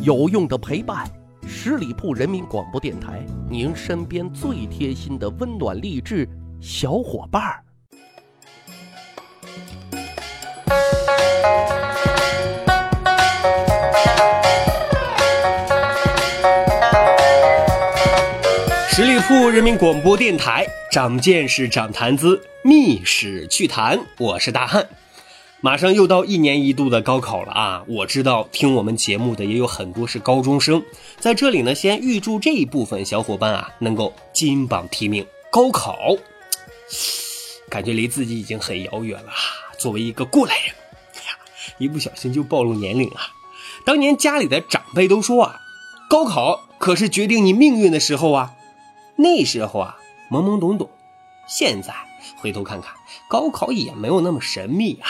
有用的陪伴，十里铺人民广播电台，您身边最贴心的温暖励志小伙伴儿。十里铺人民广播电台，长见识，长谈资，密史趣谈。我是大汉。马上又到一年一度的高考了啊！我知道听我们节目的也有很多是高中生，在这里呢，先预祝这一部分小伙伴啊能够金榜题名。高考，感觉离自己已经很遥远了。作为一个过来人，哎呀，一不小心就暴露年龄啊！当年家里的长辈都说啊，高考可是决定你命运的时候啊。那时候啊，懵懵懂懂，现在回头看看，高考也没有那么神秘啊。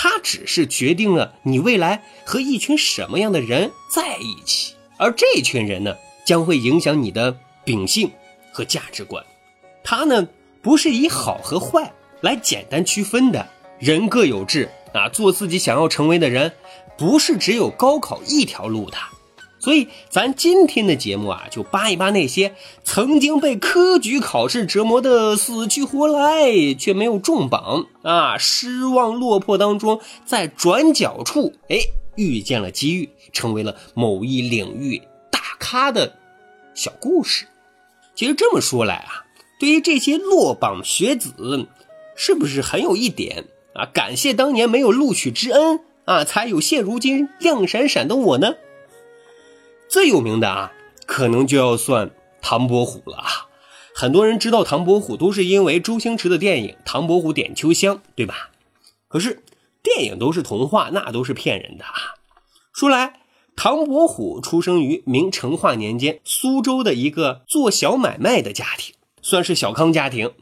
它只是决定了你未来和一群什么样的人在一起，而这群人呢，将会影响你的秉性和价值观。它呢，不是以好和坏来简单区分的。人各有志啊，做自己想要成为的人，不是只有高考一条路的。所以，咱今天的节目啊，就扒一扒那些曾经被科举考试折磨的死去活来，却没有中榜啊，失望落魄当中，在转角处，哎，遇见了机遇，成为了某一领域大咖的小故事。其实这么说来啊，对于这些落榜学子，是不是很有一点啊？感谢当年没有录取之恩啊，才有现如今亮闪闪的我呢？最有名的啊，可能就要算唐伯虎了啊！很多人知道唐伯虎，都是因为周星驰的电影《唐伯虎点秋香》，对吧？可是电影都是童话，那都是骗人的啊！说来，唐伯虎出生于明成化年间苏州的一个做小买卖的家庭，算是小康家庭。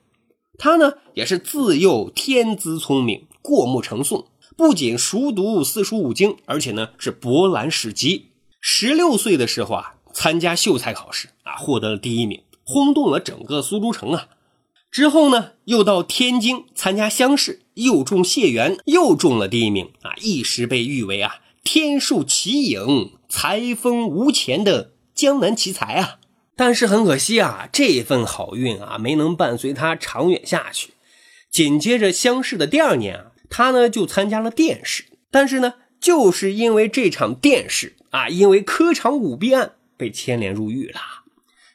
他呢，也是自幼天资聪明，过目成诵，不仅熟读四书五经，而且呢是博览史籍。十六岁的时候啊，参加秀才考试啊，获得了第一名，轰动了整个苏州城啊。之后呢，又到天津参加乡试，又中解元，又中了第一名啊，一时被誉为啊天数奇颖、才风无前的江南奇才啊。但是很可惜啊，这份好运啊没能伴随他长远下去。紧接着乡试的第二年啊，他呢就参加了殿试，但是呢，就是因为这场殿试。啊，因为科场舞弊案被牵连入狱了。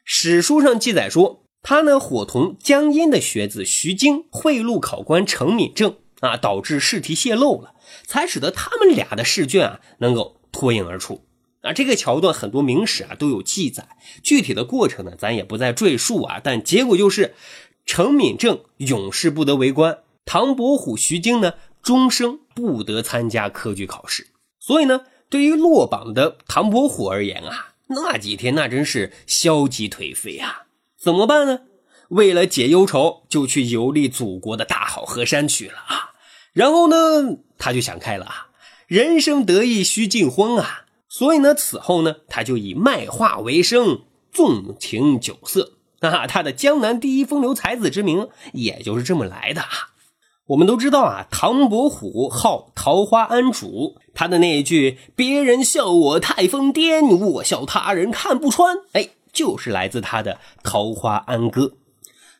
史书上记载说，他呢伙同江阴的学子徐经贿赂考官程敏正啊，导致试题泄露了，才使得他们俩的试卷啊能够脱颖而出。啊，这个桥段很多明史啊都有记载，具体的过程呢咱也不再赘述啊。但结果就是程敏正永世不得为官，唐伯虎、徐经呢终生不得参加科举考试。所以呢。对于落榜的唐伯虎而言啊，那几天那真是消极颓废啊！怎么办呢？为了解忧愁，就去游历祖国的大好河山去了啊！然后呢，他就想开了啊，人生得意须尽欢啊！所以呢，此后呢，他就以卖画为生，纵情酒色啊！他的江南第一风流才子之名也就是这么来的啊！我们都知道啊，唐伯虎号桃花庵主，他的那一句“别人笑我太疯癫，我笑他人看不穿”，哎，就是来自他的《桃花庵歌》。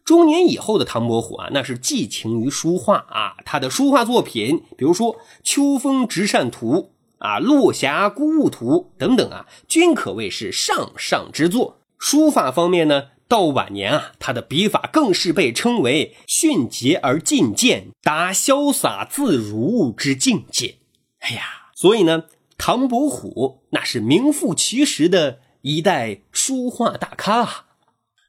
中年以后的唐伯虎啊，那是寄情于书画啊，他的书画作品，比如说《秋风直扇图》啊，《落霞孤鹜图》等等啊，均可谓是上上之作。书法方面呢？到晚年啊，他的笔法更是被称为迅捷而进谏，达潇洒自如之境界。哎呀，所以呢，唐伯虎那是名副其实的一代书画大咖啊。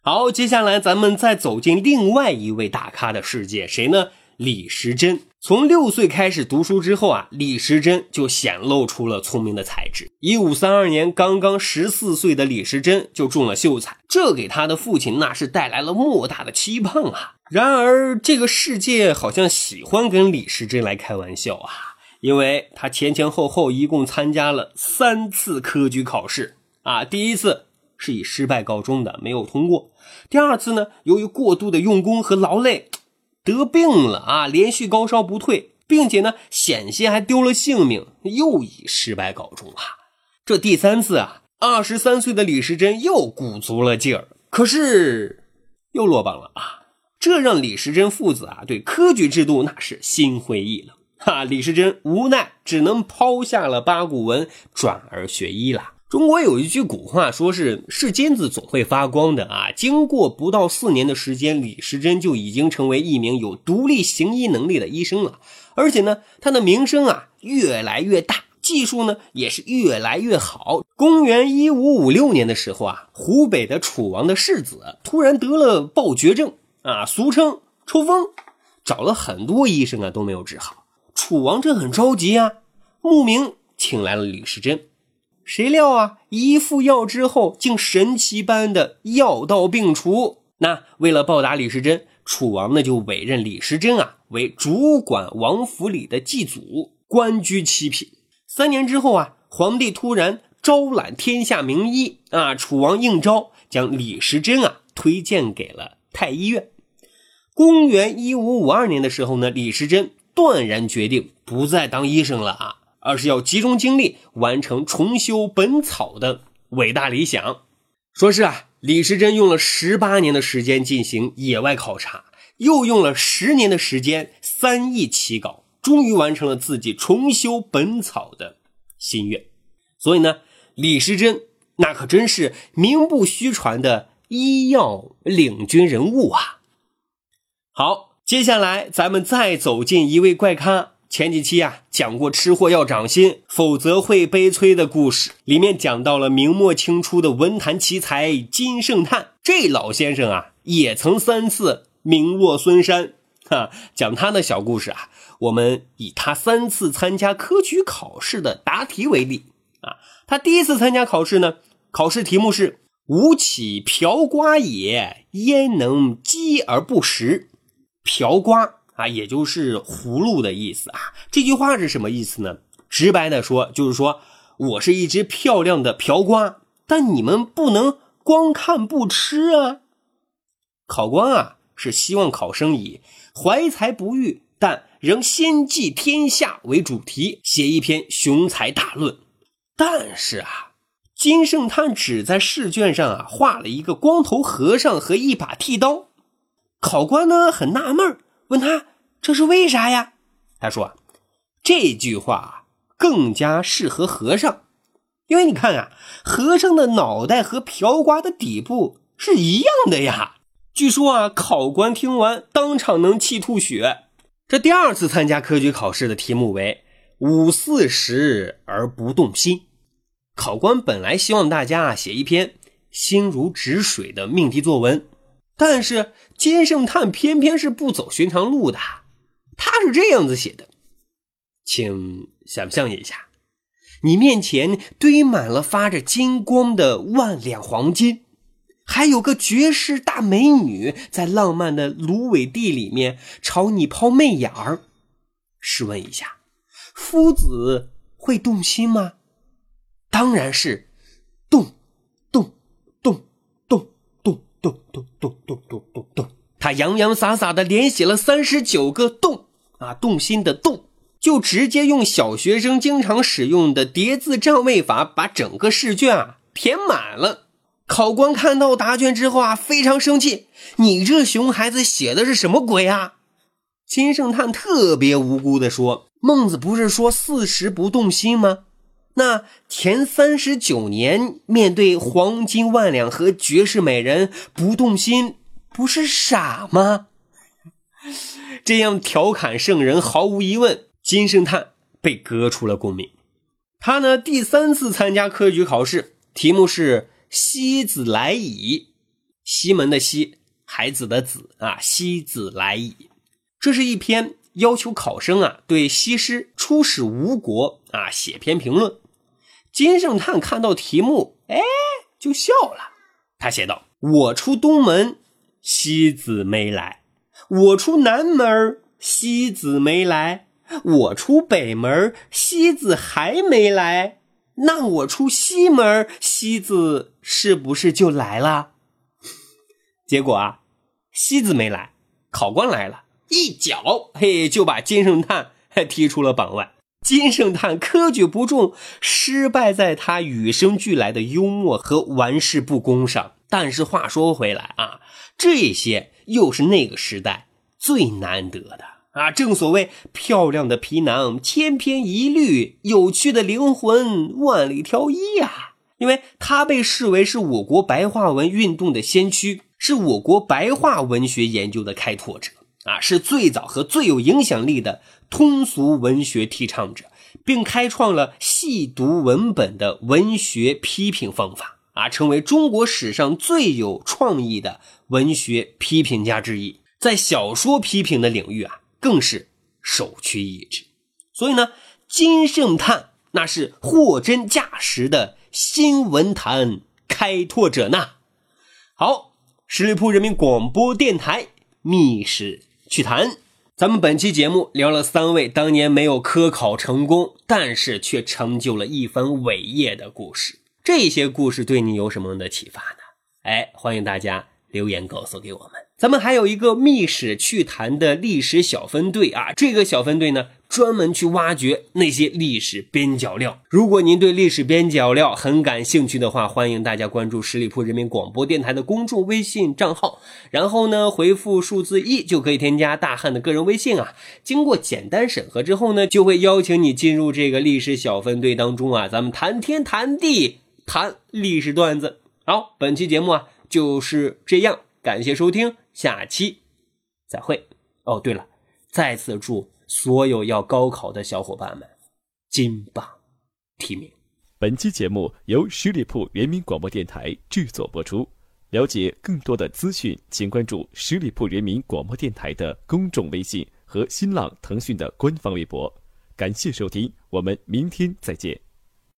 好，接下来咱们再走进另外一位大咖的世界，谁呢？李时珍。从六岁开始读书之后啊，李时珍就显露出了聪明的才智。一五三二年，刚刚十四岁的李时珍就中了秀才，这给他的父亲那是带来了莫大的期盼啊。然而，这个世界好像喜欢跟李时珍来开玩笑啊，因为他前前后后一共参加了三次科举考试啊。第一次是以失败告终的，没有通过；第二次呢，由于过度的用功和劳累。得病了啊，连续高烧不退，并且呢，险些还丢了性命，又以失败告终啊。这第三次啊，二十三岁的李时珍又鼓足了劲儿，可是又落榜了啊！这让李时珍父子啊对科举制度那是心灰意冷。哈，李时珍无奈只能抛下了八股文，转而学医了。中国有一句古话，说是是金子总会发光的啊。经过不到四年的时间，李时珍就已经成为一名有独立行医能力的医生了，而且呢，他的名声啊越来越大，技术呢也是越来越好。公元一五五六年的时候啊，湖北的楚王的世子突然得了暴绝症啊，俗称抽风，找了很多医生啊都没有治好。楚王这很着急啊，慕名请来了李时珍。谁料啊，一副药之后，竟神奇般的药到病除。那为了报答李时珍，楚王呢就委任李时珍啊为主管王府里的祭祖，官居七品。三年之后啊，皇帝突然招揽天下名医啊，楚王应召，将李时珍啊推荐给了太医院。公元一五五二年的时候呢，李时珍。断然决定不再当医生了啊，而是要集中精力完成重修《本草》的伟大理想。说是啊，李时珍用了十八年的时间进行野外考察，又用了十年的时间三易其稿，终于完成了自己重修《本草》的心愿。所以呢，李时珍那可真是名不虚传的医药领军人物啊！好。接下来，咱们再走进一位怪咖。前几期啊讲过“吃货要长心，否则会悲催”的故事，里面讲到了明末清初的文坛奇才金圣叹。这老先生啊，也曾三次名落孙山。讲他的小故事啊，我们以他三次参加科举考试的答题为例啊。他第一次参加考试呢，考试题目是“吾起瓢瓜也，焉能饥而不食？”瓢瓜啊，也就是葫芦的意思啊。这句话是什么意思呢？直白的说，就是说我是一只漂亮的瓢瓜，但你们不能光看不吃啊。考官啊，是希望考生以怀才不遇但仍先济天下为主题，写一篇雄才大论。但是啊，金圣叹只在试卷上啊画了一个光头和尚和一把剃刀。考官呢很纳闷，问他这是为啥呀？他说这句话更加适合和尚，因为你看啊，和尚的脑袋和瓢瓜的底部是一样的呀。据说啊，考官听完当场能气吐血。这第二次参加科举考试的题目为“五四时而不动心”，考官本来希望大家啊写一篇心如止水的命题作文。但是金圣叹偏偏是不走寻常路的，他是这样子写的，请想象一下，你面前堆满了发着金光的万两黄金，还有个绝世大美女在浪漫的芦苇地里面朝你抛媚眼儿，试问一下，夫子会动心吗？当然是动。动动动动动动动动动动动，他洋洋洒洒的连写了三十九个“动”啊，动心的“动”，就直接用小学生经常使用的叠字占位法把整个试卷啊填满了。考官看到答卷之后啊，非常生气：“你这熊孩子写的是什么鬼啊？”金圣叹特别无辜的说：“孟子不是说四十不动心吗？”那前三十九年面对黄金万两和绝世美人不动心，不是傻吗？这样调侃圣人，毫无疑问，金圣叹被革除了功名。他呢，第三次参加科举考试，题目是“西子来矣”，西门的西，孩子的子啊，西子来矣。这是一篇要求考生啊对西施出使吴国啊写篇评论。金圣叹看到题目，哎，就笑了。他写道：“我出东门，西子没来；我出南门，西子没来；我出北门，西子还没来。那我出西门，西子是不是就来了？”结果啊，西子没来，考官来了，一脚嘿就把金圣叹踢出了榜外。金圣叹科举不中，失败在他与生俱来的幽默和玩世不恭上。但是话说回来啊，这些又是那个时代最难得的啊！正所谓漂亮的皮囊千篇一律，有趣的灵魂万里挑一呀。因为他被视为是我国白话文运动的先驱，是我国白话文学研究的开拓者啊，是最早和最有影响力的通俗文学提倡者，并开创了细读文本的文学批评方法。啊，成为中国史上最有创意的文学批评家之一，在小说批评的领域啊，更是首屈一指。所以呢，金圣叹那是货真价实的新文坛开拓者呢。好，十里铺人民广播电台《密室趣谈》，咱们本期节目聊了三位当年没有科考成功，但是却成就了一番伟业的故事。这些故事对你有什么的启发呢？哎，欢迎大家留言告诉给我们。咱们还有一个密史趣谈的历史小分队啊，这个小分队呢，专门去挖掘那些历史边角料。如果您对历史边角料很感兴趣的话，欢迎大家关注十里铺人民广播电台的公众微信账号，然后呢，回复数字一就可以添加大汉的个人微信啊。经过简单审核之后呢，就会邀请你进入这个历史小分队当中啊，咱们谈天谈地。谈历史段子，好，本期节目啊就是这样，感谢收听，下期再会。哦，对了，再次祝所有要高考的小伙伴们金榜题名。本期节目由十里铺人民广播电台制作播出。了解更多的资讯，请关注十里铺人民广播电台的公众微信和新浪、腾讯的官方微博。感谢收听，我们明天再见。